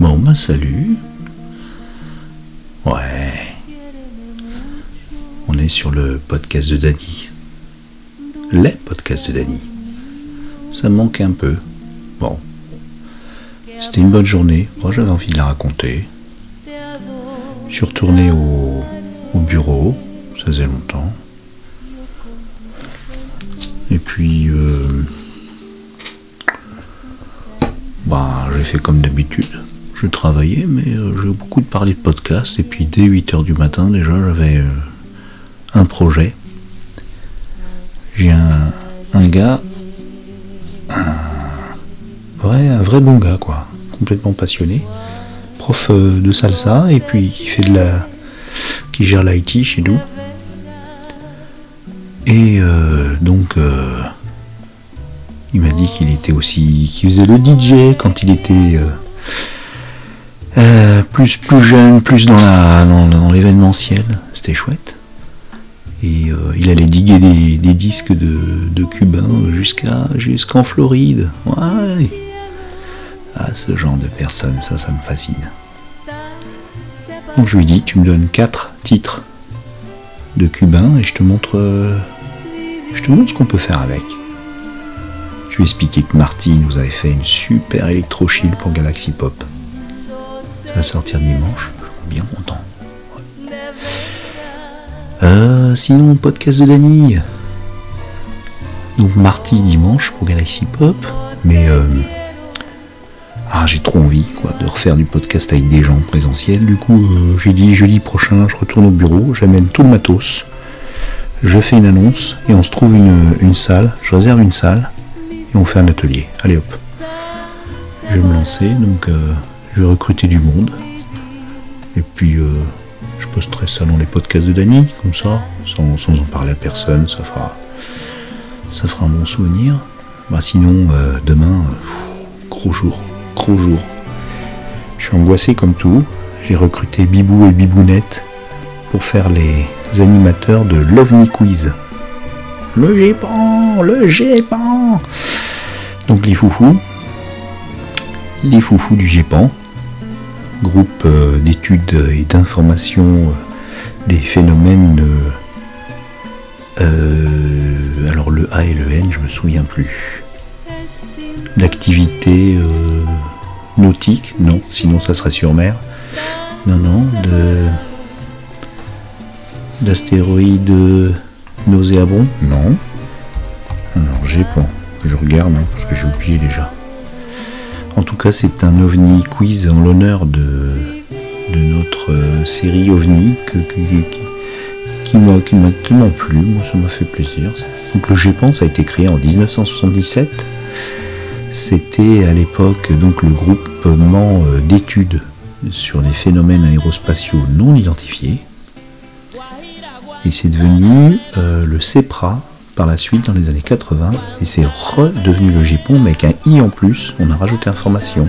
Bon, bah salut. Ouais. On est sur le podcast de Dany. Les podcasts de Dany. Ça me manque un peu. Bon. C'était une bonne journée. Moi, j'avais envie de la raconter. Je suis retourné au, au bureau. Ça faisait longtemps. Et puis, euh, bah, j'ai fait comme d'habitude. Je travaillais, mais euh, j'ai beaucoup parlé de podcasts. Et puis, dès 8h du matin, déjà, j'avais euh, un projet. J'ai un, un gars, un vrai, un vrai bon gars, quoi. Complètement passionné. Prof euh, de salsa, et puis il fait de la. qui gère l'IT chez nous. Et donc, il m'a dit qu'il était aussi, qu'il faisait le DJ quand il était euh, plus plus jeune, plus dans la dans, l'événementiel. C'était chouette. Et euh, il allait diguer des, disques de, de cubains jusqu'à jusqu'en Floride. Ouais. Ah, ce genre de personne, ça, ça me fascine. Donc je lui dis, tu me donnes quatre titres de cubains et je te montre, euh, je te montre ce qu'on peut faire avec. Je lui ai expliqué que Marty nous avait fait une super électro chill pour Galaxy Pop. Ça va sortir dimanche, je suis bien content. Euh, sinon, podcast de Dany. Donc Marty dimanche pour Galaxy Pop, mais euh, ah, j'ai trop envie quoi, de refaire du podcast avec des gens présentiels. Du coup, euh, j'ai dit jeudi prochain, je retourne au bureau, j'amène tout le matos, je fais une annonce et on se trouve une, une salle, je réserve une salle et on fait un atelier. Allez hop. Je vais me lancer, donc euh, je vais recruter du monde. Et puis euh, je posterai ça dans les podcasts de Dany, comme ça, sans, en parler à personne, ça fera, ça fera un bon souvenir. Bah, sinon, euh, demain, gros jour, gros jour. Je suis angoissé comme tout. J'ai recruté Bibou et Bibounette pour faire les animateurs de l'OVNI Quiz. Le GEPAN, le GEPAN Donc les foufous, les foufous du GEPAN, groupe euh, d'études et d'information euh, des phénomènes, euh, alors le A et le N, je me souviens plus. D'activité euh, nautique, non, sinon ça serait sur mer. Non, non, de d'astéroïdes nauséabonds, non. Alors j'ai je regarde hein, parce que j'ai oublié déjà. En tout cas, c'est un ovni quiz en l'honneur de, notre euh, série ovni que, qui m'a tellement plu. Moi, ça m'a fait plaisir. Donc le GEPAN, ça a été créé en 1977. C'était à l'époque donc le groupement euh, d'études sur les phénomènes aérospatiaux non identifiés. Et c'est devenu euh, le CEPRA par la suite dans les années 80. Et c'est redevenu le GEPON, mais avec un I en plus. On a rajouté information.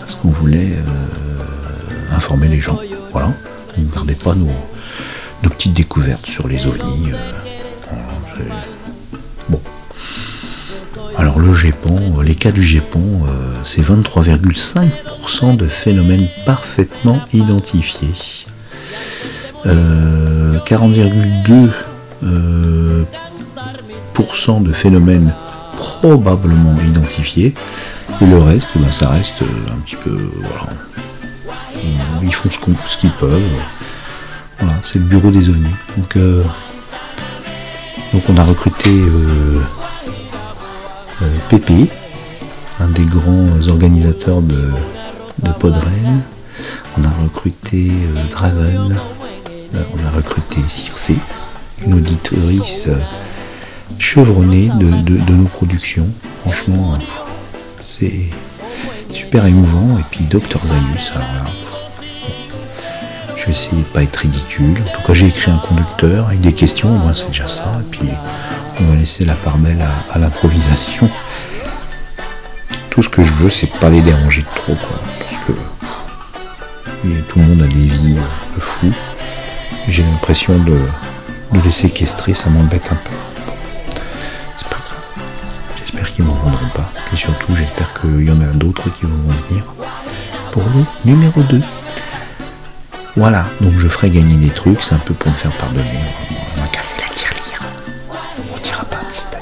Parce qu'on voulait euh, informer les gens. Voilà. On ne gardait pas nos, petites découvertes sur les ovnis. euh, bon. Alors le GEPON, euh, les cas du euh, c'est 23,5% de phénomènes parfaitement identifiés. Euh, 40,2% de phénomènes probablement identifiés. Et le reste, ben, ça reste euh, un petit peu. Voilà. Ils font ce qu'ils peuvent. Voilà, c'est le bureau des ovnis. Donc, euh, donc on a recruté euh, euh, Pépé, un des grands organisateurs de, de Podren. On a recruté Draven. On a recruté Circe, une auditrice chevronnée de, nos productions. Franchement, euh, c'est super émouvant. Et puis Dr Zaius, alors là, je vais essayer de pas être ridicule. En tout cas, j'ai écrit un conducteur avec des questions, moi c'est déjà ça. Et puis on va laisser la part belle à, l'improvisation. Tout ce que je veux, c'est pas les déranger trop. Parce que tout le monde a des vies euh, de fou. J'ai l'impression de les séquestrer, ça m'embête un peu. Qu'ils m'en voudront pas. Et surtout, j'espère qu'il y en a d'autres qui vont venir. pour le numéro 2. Voilà, donc je ferai gagner des trucs, c'est un peu pour me faire pardonner. On va casser la tirelire. On dira pas Mister.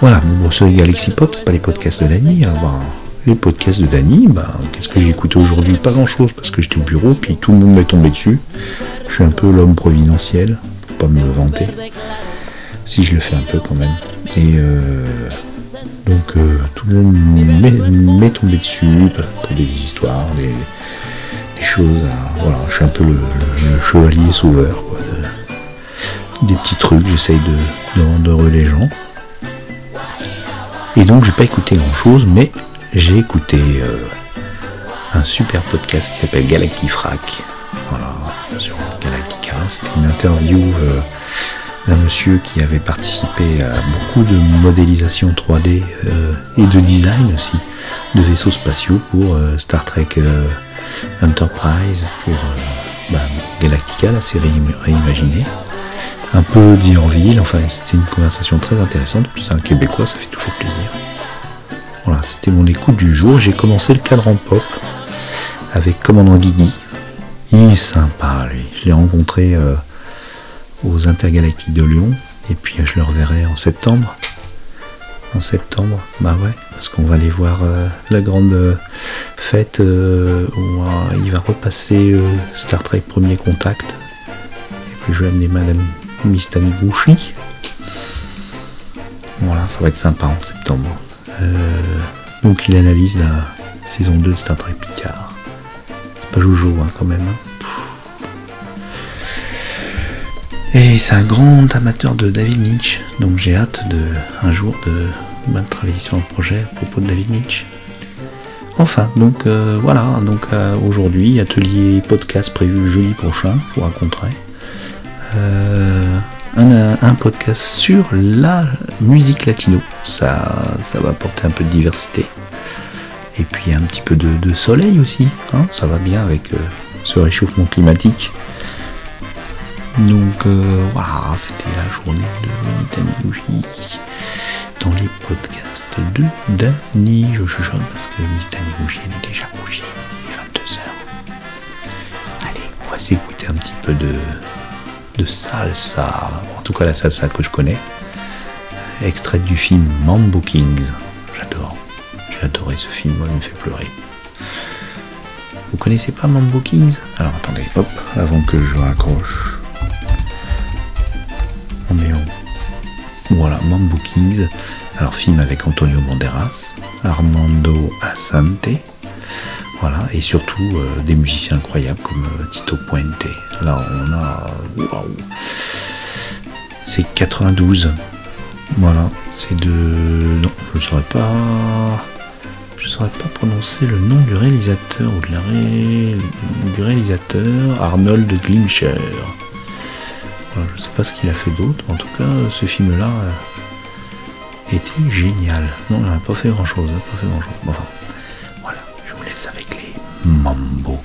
Voilà, bon, c'est Galaxy Pop, c'est pas les podcasts de Dany. Hein, ben, les podcasts de Dany, ben, qu'est-ce que j'ai écouté aujourd'hui? Pas grand chose parce que j'étais au bureau, puis tout le monde m'est tombé dessus. Je suis un peu l'homme providentiel, pour pas me vanter. Si je le fais un peu quand même. Et euh, donc euh, tout le monde m'est tombé dessus pour des histoires, des, choses. voilà, je suis un peu le, chevalier sauveur. des petits trucs, j'essaye de, de rendre les gens. Et donc j'ai pas écouté grand chose, mais j'ai écouté euh, un super podcast qui s'appelle Galactifrac. Voilà, sur Galactica. C'était une interview euh, d'un monsieur qui avait participé à beaucoup de modélisation 3D euh, et de design aussi de vaisseaux spatiaux pour Star Trek Enterprise, pour bah, Galactica, la série réimaginée un peu d'Irville. Enfin, c'était une conversation très intéressante. C'est un Québécois, ça fait toujours plaisir. Voilà, c'était mon écoute du jour. J'ai commencé le cadran pop avec Commandant Guigui. Il est sympa, lui. Je l'ai rencontré euh, aux Intergalactiques de Lyon. Et puis je le reverrai en septembre. En septembre, bah ouais, parce qu'on va aller voir euh, la grande euh, fête où il va repasser Star Trek Premier Contact. Et puis je vais amener Madame Gouchi. Voilà, ça va être sympa en septembre. Euh, donc il analyse la saison 2 de Star Trek Picard. C'est pas Jojo hein, quand même. Hein. Et c'est un grand amateur de David Lynch, donc j'ai hâte de un jour de, bah, travailler sur un projet à propos de David Lynch. Enfin, donc euh, voilà, donc euh, aujourd'hui, atelier podcast prévu jeudi prochain, je vous raconterai. un, podcast sur la musique latino. Ça, ça va apporter un peu de diversité. Et puis un petit peu de, soleil aussi. Hein. ça va bien avec euh, ce réchauffement climatique. Donc euh, voilà, c'était la journée de Taniguchi dans les podcasts de Dani. Je chuchote parce que Miss Taniguchi est déjà couché. Il est 22h. Allez, on va s'écouter un petit peu de, de salsa. En tout cas, la salsa que je connais extrait du film Mambo Kings. J'adore. J'ai adoré ce film, moi, il me fait pleurer. Vous connaissez pas Mambo Kings? Alors attendez, hop, avant que je raccroche. Voilà, Mambo Kings. Alors film avec Antonio Banderas, Armando Asante. Voilà, et surtout euh, des musiciens incroyables comme euh, Tito Puente. Là, on a. Waouh C'est 92. Voilà, c'est de. Non, je ne saurais pas. Je ne saurais pas prononcer le nom du réalisateur ou de la réalisateur, Arnold Glimcher. Voilà, je ne sais pas ce qu'il a fait d'autre, en tout cas, ce film-là était génial. Non, il n'a pas fait grand-chose, pas fait grand-chose. Enfin, voilà, je vous laisse avec les Mambo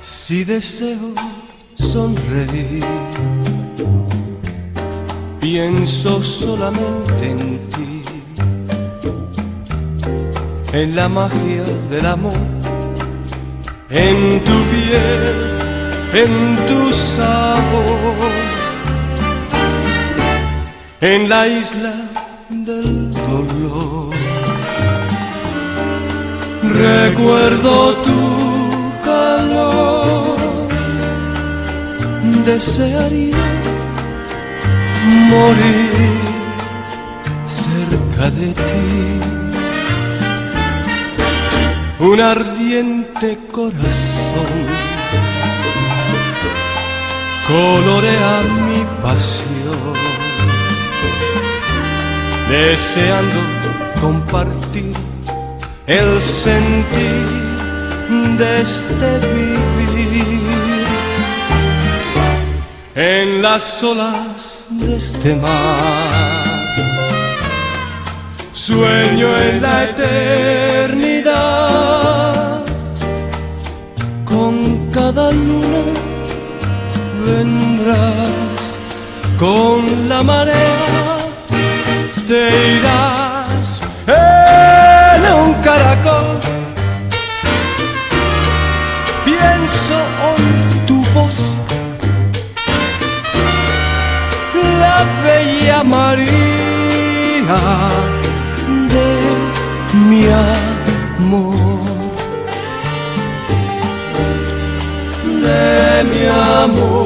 Si deseo sonreír, pienso solamente en ti, en la magia del amor, en tu piel, en tu sabor, en la isla del dolor. Recuerdo tu desearía morir cerca de ti. Un ardiente corazón colorea mi pasión, deseando compartir el sentir de este vivir en las olas de este mar. Sueño en la eternidad con cada luna vendrás con la marea, te irás en un caracol. Pienso oír tu voz, la bella María amor.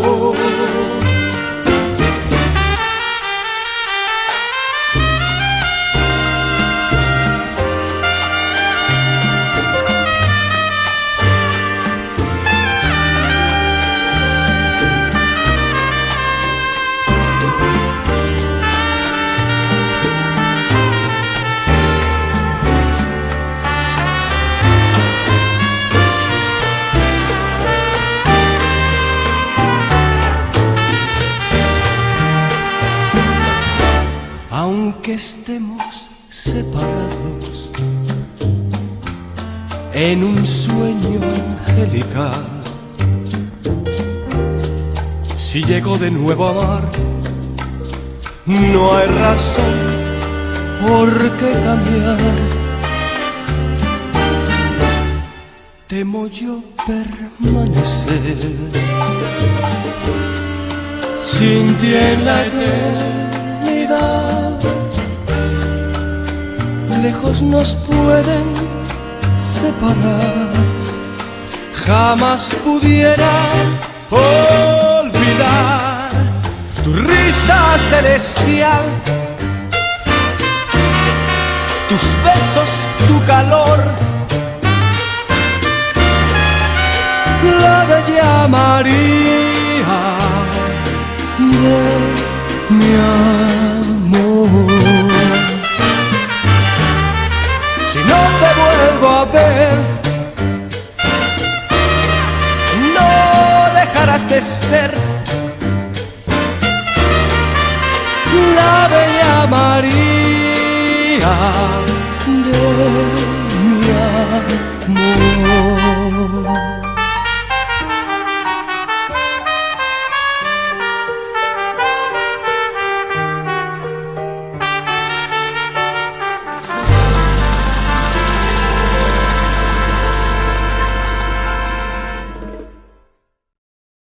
En un sueño angelical. Si llego de nuevo a amar, no hay razón por qué cambiar. Temo yo permanecer sin ti en la eternidad lejos nos pueden Jamás pudiera olvidar tu risa celestial, tus besos, tu calor. La bella María de ser la bella María de mi amor.